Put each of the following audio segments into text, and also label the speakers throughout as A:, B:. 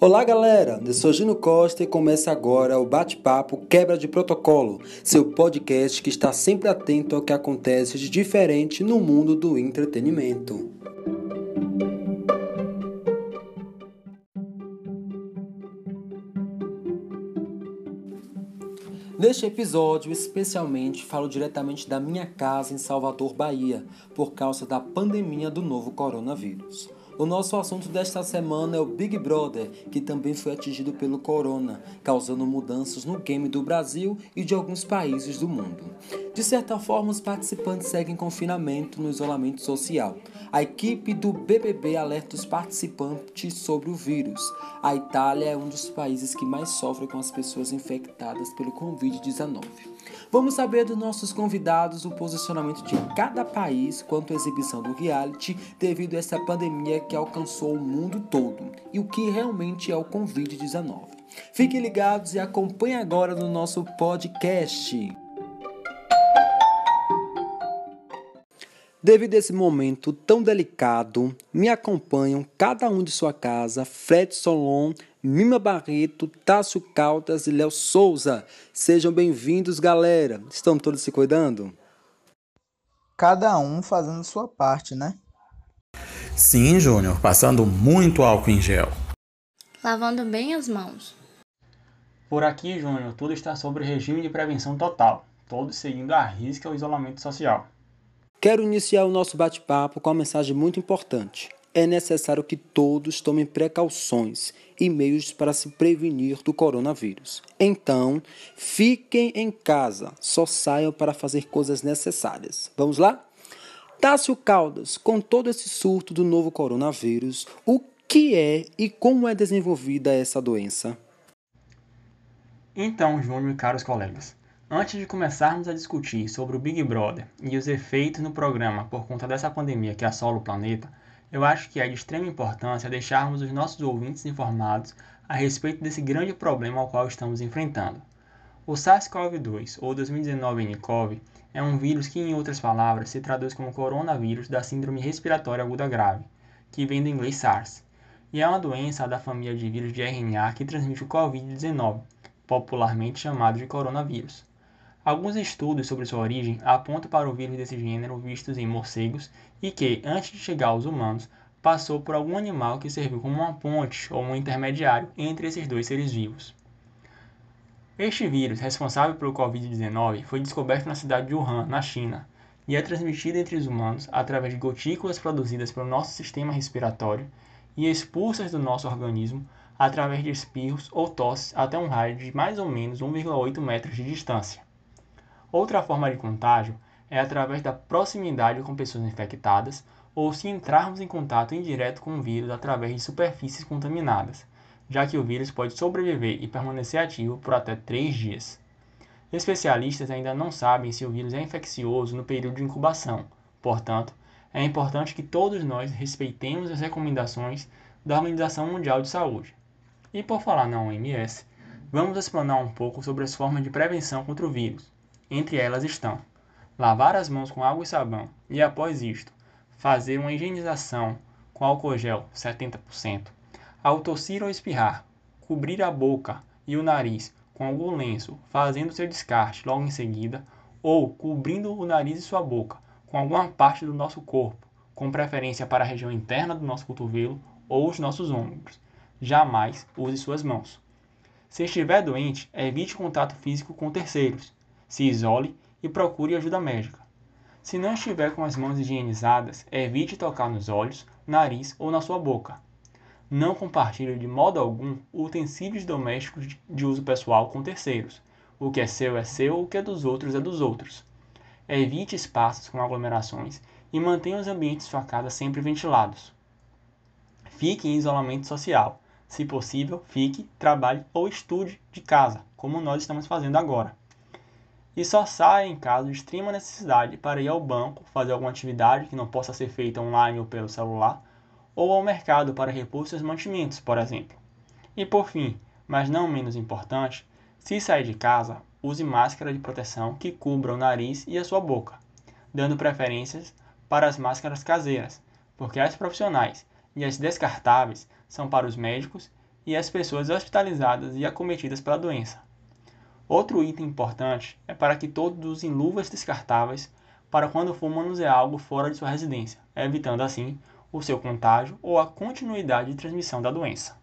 A: Olá galera, eu sou Gino Costa e começa agora o Bate-Papo Quebra de Protocolo, seu podcast que está sempre atento ao que acontece de diferente no mundo do entretenimento. Neste episódio, especialmente, falo diretamente da minha casa em Salvador, Bahia, por causa da pandemia do novo coronavírus. O nosso assunto desta semana é o Big Brother, que também foi atingido pelo corona, causando mudanças no game do Brasil e de alguns países do mundo. De certa forma, os participantes seguem confinamento no isolamento social. A equipe do BBB alerta os participantes sobre o vírus. A Itália é um dos países que mais sofre com as pessoas infectadas pelo Covid-19. Vamos saber dos nossos convidados o posicionamento de cada país quanto à exibição do reality devido a essa pandemia que alcançou o mundo todo e o que realmente é o Covid-19. Fiquem ligados e acompanhem agora no nosso podcast. Devido a esse momento tão delicado, me acompanham cada um de sua casa, Fred Solon, Mima Barreto, Tássio Caldas e Léo Souza. Sejam bem-vindos, galera. Estão todos se cuidando?
B: Cada um fazendo sua parte, né?
C: Sim, Júnior, passando muito álcool em gel.
D: Lavando bem as mãos.
E: Por aqui, Júnior, tudo está sobre regime de prevenção total, todos seguindo à risca o isolamento social.
A: Quero iniciar o nosso bate-papo com uma mensagem muito importante. É necessário que todos tomem precauções e meios para se prevenir do coronavírus. Então, fiquem em casa, só saiam para fazer coisas necessárias. Vamos lá? Tássio Caldas, com todo esse surto do novo coronavírus, o que é e como é desenvolvida essa doença?
E: Então, Júnior e caros colegas, Antes de começarmos a discutir sobre o Big Brother e os efeitos no programa por conta dessa pandemia que assola o planeta, eu acho que é de extrema importância deixarmos os nossos ouvintes informados a respeito desse grande problema ao qual estamos enfrentando. O SARS-CoV-2, ou 2019-nCoV, é um vírus que, em outras palavras, se traduz como coronavírus da síndrome respiratória aguda grave, que vem do inglês SARS, e é uma doença da família de vírus de RNA que transmite o Covid-19, popularmente chamado de coronavírus. Alguns estudos sobre sua origem apontam para o vírus desse gênero vistos em morcegos e que, antes de chegar aos humanos, passou por algum animal que serviu como uma ponte ou um intermediário entre esses dois seres vivos. Este vírus, responsável pelo Covid-19, foi descoberto na cidade de Wuhan, na China, e é transmitido entre os humanos através de gotículas produzidas pelo nosso sistema respiratório e expulsas do nosso organismo através de espirros ou tosses até um raio de mais ou menos 1,8 metros de distância. Outra forma de contágio é através da proximidade com pessoas infectadas ou se entrarmos em contato indireto com o vírus através de superfícies contaminadas, já que o vírus pode sobreviver e permanecer ativo por até 3 dias. Especialistas ainda não sabem se o vírus é infeccioso no período de incubação, portanto, é importante que todos nós respeitemos as recomendações da Organização Mundial de Saúde. E por falar na OMS, vamos explanar um pouco sobre as formas de prevenção contra o vírus, entre elas estão lavar as mãos com água e sabão e, após isto, fazer uma higienização com álcool gel 70%. Ao tossir ou espirrar, cobrir a boca e o nariz com algum lenço, fazendo seu descarte logo em seguida, ou cobrindo o nariz e sua boca com alguma parte do nosso corpo, com preferência para a região interna do nosso cotovelo ou os nossos ombros. Jamais use suas mãos. Se estiver doente, evite contato físico com terceiros, se isole e procure ajuda médica. Se não estiver com as mãos higienizadas, evite tocar nos olhos, nariz ou na sua boca. Não compartilhe de modo algum utensílios domésticos de uso pessoal com terceiros. O que é seu é seu, o que é dos outros é dos outros. Evite espaços com aglomerações e mantenha os ambientes de sua casa sempre ventilados. Fique em isolamento social. Se possível, fique, trabalhe ou estude de casa, como nós estamos fazendo agora e só saia em caso de extrema necessidade para ir ao banco fazer alguma atividade que não possa ser feita online ou pelo celular, ou ao mercado para repor seus mantimentos, por exemplo. E por fim, mas não menos importante, se sair de casa, use máscara de proteção que cubra o nariz e a sua boca, dando preferências para as máscaras caseiras, porque as profissionais e as descartáveis são para os médicos e as pessoas hospitalizadas e acometidas pela doença. Outro item importante é para que todos usem luvas descartáveis para quando for manusear algo fora de sua residência, evitando assim o seu contágio ou a continuidade de transmissão da doença.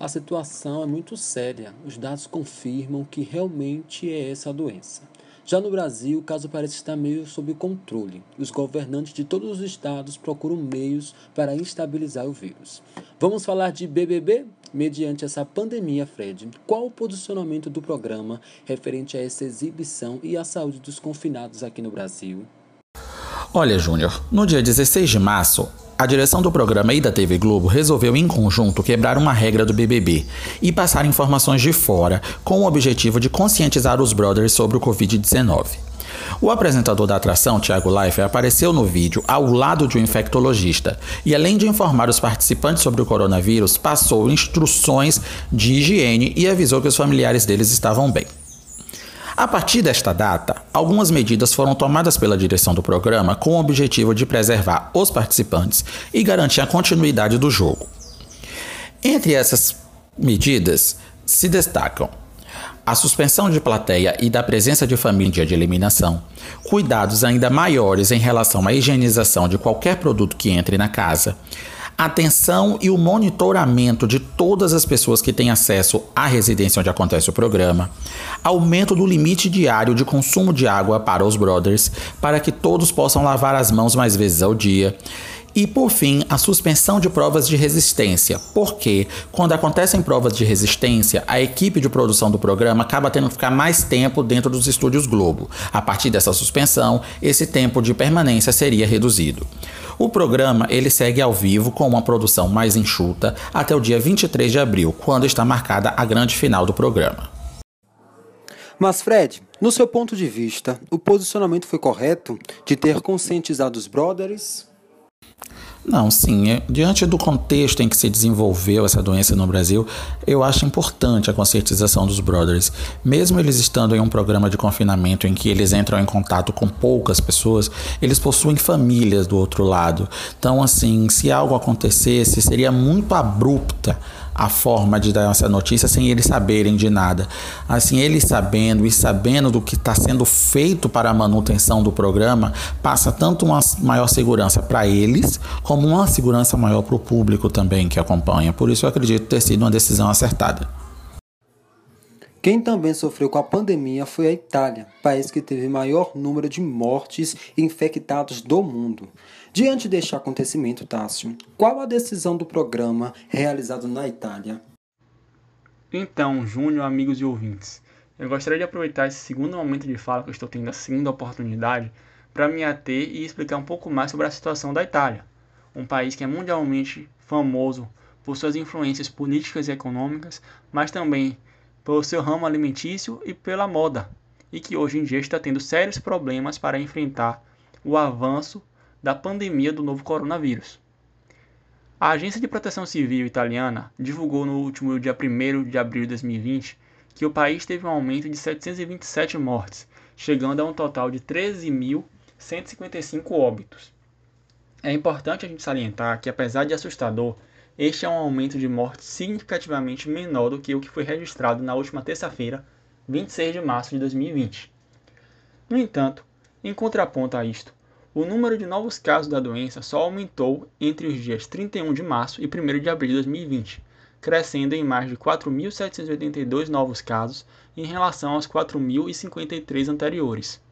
A: A situação é muito séria. Os dados confirmam que realmente é essa a doença. Já no Brasil, o caso parece estar meio sob controle. Os governantes de todos os estados procuram meios para instabilizar o vírus. Vamos falar de BBB? Mediante essa pandemia, Fred, qual o posicionamento do programa referente a essa exibição e à saúde dos confinados aqui no Brasil?
C: Olha, Júnior, no dia 16 de março, a direção do programa e da TV Globo resolveu em conjunto quebrar uma regra do BBB e passar informações de fora com o objetivo de conscientizar os brothers sobre o Covid-19. O apresentador da atração, Thiago Leifert, apareceu no vídeo ao lado de um infectologista e, além de informar os participantes sobre o coronavírus, passou instruções de higiene e avisou que os familiares deles estavam bem. A partir desta data, algumas medidas foram tomadas pela direção do programa com o objetivo de preservar os participantes e garantir a continuidade do jogo. Entre essas medidas se destacam a suspensão de plateia e da presença de família de eliminação, cuidados ainda maiores em relação à higienização de qualquer produto que entre na casa, atenção e o monitoramento de todas as pessoas que têm acesso à residência onde acontece o programa, aumento do limite diário de consumo de água para os brothers, para que todos possam lavar as mãos mais vezes ao dia. E por fim, a suspensão de provas de resistência, porque quando acontecem provas de resistência, a equipe de produção do programa acaba tendo que ficar mais tempo dentro dos estúdios Globo. A partir dessa suspensão, esse tempo de permanência seria reduzido. O programa ele segue ao vivo com uma produção mais enxuta até o dia 23 de abril, quando está marcada a grande final do programa.
A: Mas Fred, no seu ponto de vista, o posicionamento foi correto de ter conscientizado os brothers?
C: Não, sim. É, diante do contexto em que se desenvolveu essa doença no Brasil, eu acho importante a conscientização dos brothers. Mesmo eles estando em um programa de confinamento em que eles entram em contato com poucas pessoas, eles possuem famílias do outro lado. Então, assim, se algo acontecesse, seria muito abrupta a forma de dar essa notícia sem eles saberem de nada. Assim, eles sabendo e sabendo do que está sendo feito para a manutenção do programa, passa tanto uma maior segurança para eles, como uma segurança maior para o público também que acompanha. Por isso, eu acredito ter sido uma decisão acertada.
A: Quem também sofreu com a pandemia foi a Itália, país que teve maior número de mortes infectados do mundo. Diante deste acontecimento, Tássio, qual a decisão do programa realizado na Itália?
E: Então, Júnior, amigos e ouvintes, eu gostaria de aproveitar esse segundo momento de fala que eu estou tendo a segunda oportunidade para me ater e explicar um pouco mais sobre a situação da Itália, um país que é mundialmente famoso por suas influências políticas e econômicas, mas também pelo seu ramo alimentício e pela moda, e que hoje em dia está tendo sérios problemas para enfrentar o avanço da pandemia do novo coronavírus. A Agência de Proteção Civil italiana divulgou no último dia 1 de abril de 2020 que o país teve um aumento de 727 mortes, chegando a um total de 13.155 óbitos. É importante a gente salientar que, apesar de assustador, este é um aumento de mortes significativamente menor do que o que foi registrado na última terça-feira, 26 de março de 2020. No entanto, em contraponto a isto, o número de novos casos da doença só aumentou entre os dias 31 de março e 1 de abril de 2020, crescendo em mais de 4.782 novos casos em relação aos 4.053 anteriores.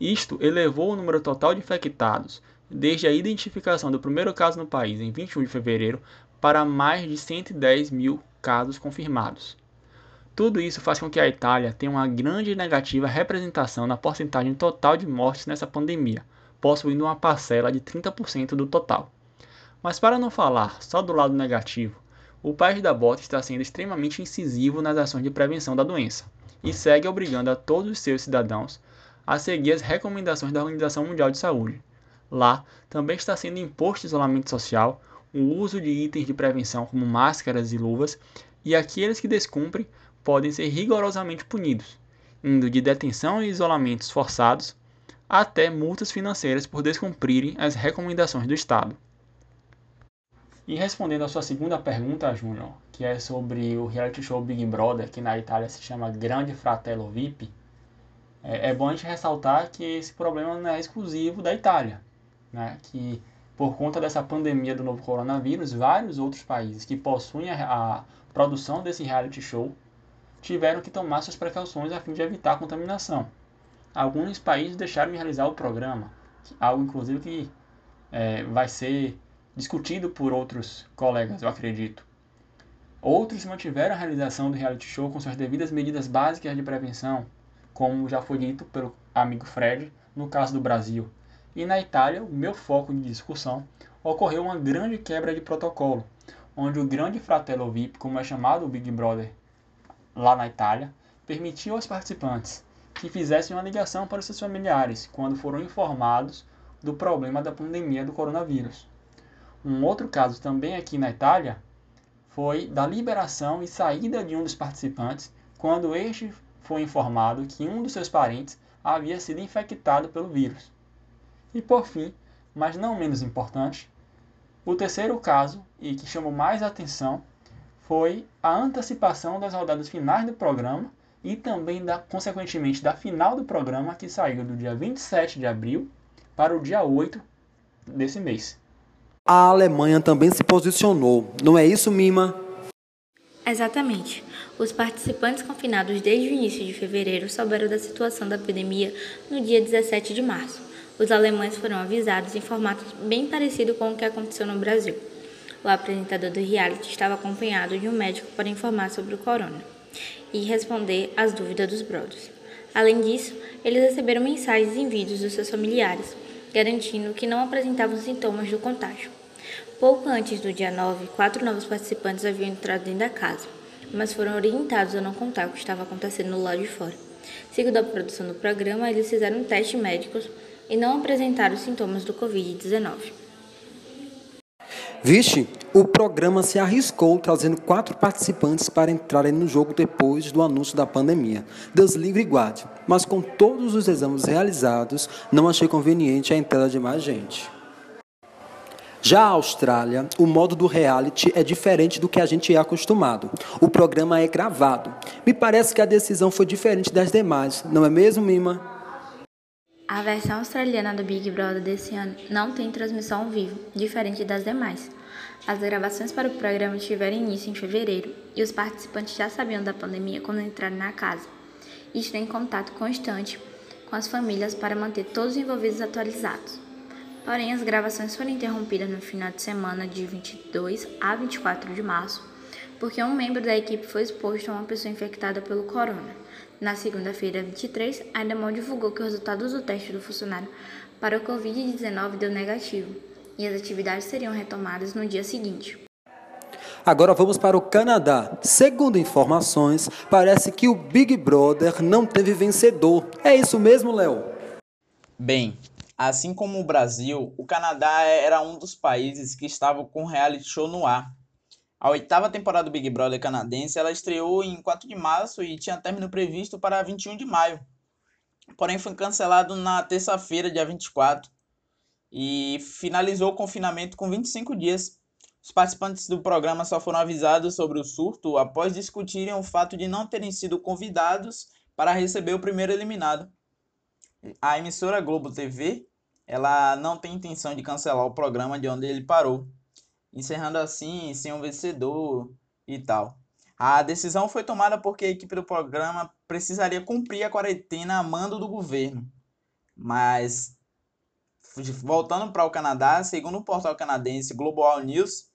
E: Isto elevou o número total de infectados desde a identificação do primeiro caso no país em 21 de fevereiro para mais de 110 mil casos confirmados. Tudo isso faz com que a Itália tenha uma grande negativa representação na porcentagem total de mortes nessa pandemia, possuindo uma parcela de 30% do total. Mas para não falar só do lado negativo, o país da bota está sendo extremamente incisivo nas ações de prevenção da doença e segue obrigando a todos os seus cidadãos a seguir as recomendações da Organização Mundial de Saúde. Lá também está sendo imposto isolamento social, o uso de itens de prevenção como máscaras e luvas, e aqueles que descumprem podem ser rigorosamente punidos, indo de detenção e isolamentos forçados até multas financeiras por descumprirem as recomendações do Estado. E respondendo a sua segunda pergunta, Júnior, que é sobre o reality show Big Brother, que na Itália se chama Grande Fratello VIP, é, é bom a gente ressaltar que esse problema não é exclusivo da Itália, né? que por conta dessa pandemia do novo coronavírus, vários outros países que possuem a, a produção desse reality show tiveram que tomar suas precauções a fim de evitar a contaminação. Alguns países deixaram de realizar o programa, algo inclusive que é, vai ser discutido por outros colegas, eu acredito. Outros mantiveram a realização do reality show com suas devidas medidas básicas de prevenção, como já foi dito pelo amigo Fred no caso do Brasil. E na Itália, o meu foco de discussão ocorreu uma grande quebra de protocolo, onde o grande fratello VIP, como é chamado o Big Brother lá na Itália, permitiu aos participantes que fizessem uma ligação para os seus familiares quando foram informados do problema da pandemia do coronavírus. Um outro caso também aqui na Itália foi da liberação e saída de um dos participantes quando este foi informado que um dos seus parentes havia sido infectado pelo vírus. E por fim, mas não menos importante, o terceiro caso, e que chamou mais atenção, foi a antecipação das rodadas finais do programa e também, da, consequentemente, da final do programa, que saiu do dia 27 de abril para o dia 8 desse mês.
A: A Alemanha também se posicionou, não é isso, Mima?
D: Exatamente. Os participantes confinados desde o início de fevereiro souberam da situação da epidemia no dia 17 de março. Os alemães foram avisados em formato bem parecido com o que aconteceu no Brasil. O apresentador do reality estava acompanhado de um médico para informar sobre o corona e responder às dúvidas dos brothers. Além disso, eles receberam mensagens em vídeos dos seus familiares, garantindo que não apresentavam sintomas do contágio. Pouco antes do dia 9, quatro novos participantes haviam entrado dentro da casa, mas foram orientados a não contar o que estava acontecendo lado de fora. Segundo a produção do programa, eles fizeram testes médicos e não apresentaram sintomas do Covid-19.
A: Vixe, o programa se arriscou trazendo quatro participantes para entrarem no jogo depois do anúncio da pandemia. Deus livre e guarde, mas com todos os exames realizados, não achei conveniente a entrada de mais gente. Já a Austrália, o modo do reality é diferente do que a gente é acostumado. O programa é gravado. Me parece que a decisão foi diferente das demais, não é mesmo, Mima?
D: A versão australiana do Big Brother desse ano não tem transmissão ao vivo, diferente das demais. As gravações para o programa tiveram início em fevereiro e os participantes já sabiam da pandemia quando entraram na casa. Estão em contato constante com as famílias para manter todos os envolvidos atualizados. Porém, as gravações foram interrompidas no final de semana de 22 a 24 de março, porque um membro da equipe foi exposto a uma pessoa infectada pelo corona. Na segunda-feira, 23, a Endemol divulgou que o resultado do teste do funcionário para o Covid-19 deu negativo e as atividades seriam retomadas no dia seguinte.
A: Agora vamos para o Canadá. Segundo informações, parece que o Big Brother não teve vencedor. É isso mesmo, Léo?
B: Bem, assim como o Brasil, o Canadá era um dos países que estava com reality show no ar. A oitava temporada do Big Brother canadense ela estreou em 4 de março e tinha término previsto para 21 de maio. Porém, foi cancelado na terça-feira, dia 24, e finalizou o confinamento com 25 dias. Os participantes do programa só foram avisados sobre o surto após discutirem o fato de não terem sido convidados para receber o primeiro eliminado. A emissora Globo TV ela não tem intenção de cancelar o programa de onde ele parou, encerrando assim sem um vencedor e tal. A decisão foi tomada porque a equipe do programa precisaria cumprir a quarentena a mando do governo. Mas voltando para o Canadá, segundo o portal canadense Global News,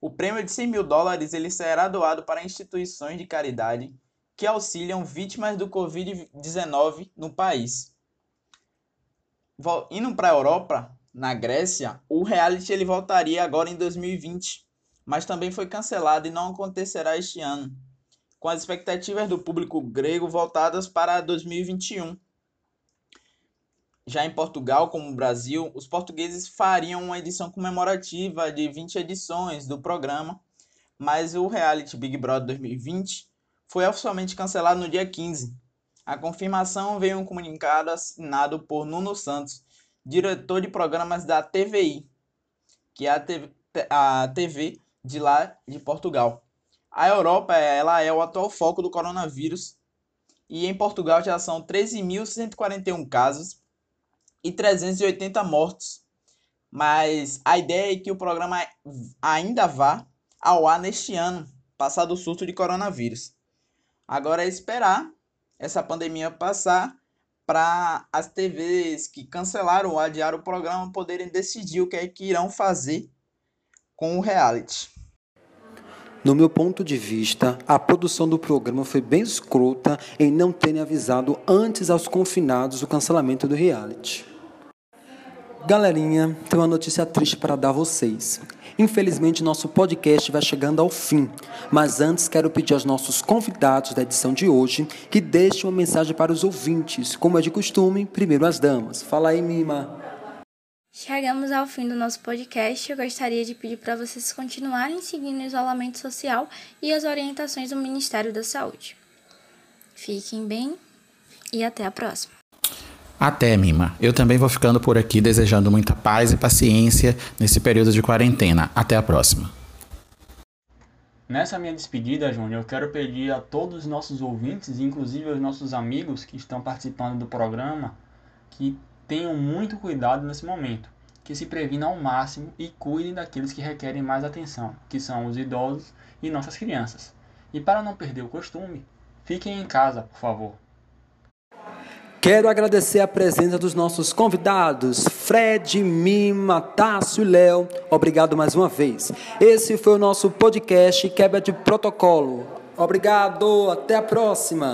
B: o prêmio de 100 mil dólares ele será doado para instituições de caridade que auxiliam vítimas do Covid-19 no país. Indo para a Europa, na Grécia, o reality ele voltaria agora em 2020, mas também foi cancelado e não acontecerá este ano, com as expectativas do público grego voltadas para 2021 já em Portugal, como no Brasil, os portugueses fariam uma edição comemorativa de 20 edições do programa, mas o reality Big Brother 2020 foi oficialmente cancelado no dia 15. A confirmação veio em um comunicado assinado por Nuno Santos, diretor de programas da TVI. que é a TV, a TV de lá de Portugal. A Europa ela é o atual foco do coronavírus e em Portugal já são 13.141 casos e 380 mortos. Mas a ideia é que o programa ainda vá ao ar neste ano, passado o surto de coronavírus. Agora é esperar essa pandemia passar para as TVs que cancelaram ou adiaram o programa poderem decidir o que é que irão fazer com o reality.
A: No meu ponto de vista, a produção do programa foi bem escrota em não terem avisado antes aos confinados o cancelamento do reality. Galerinha, tem uma notícia triste para dar a vocês. Infelizmente, nosso podcast vai chegando ao fim, mas antes quero pedir aos nossos convidados da edição de hoje que deixem uma mensagem para os ouvintes, como é de costume, primeiro as damas. Fala aí, Mima.
D: Chegamos ao fim do nosso podcast. Eu gostaria de pedir para vocês continuarem seguindo o isolamento social e as orientações do Ministério da Saúde. Fiquem bem e até a próxima.
C: Até, Mima. Eu também vou ficando por aqui desejando muita paz e paciência nesse período de quarentena. Até a próxima.
E: Nessa minha despedida, Júnior, eu quero pedir a todos os nossos ouvintes, inclusive aos nossos amigos que estão participando do programa, que tenham muito cuidado nesse momento, que se previnam ao máximo e cuidem daqueles que requerem mais atenção, que são os idosos e nossas crianças. E para não perder o costume, fiquem em casa, por favor.
A: Quero agradecer a presença dos nossos convidados, Fred, Mima, Tássio e Léo. Obrigado mais uma vez. Esse foi o nosso podcast Quebra de Protocolo. Obrigado, até a próxima.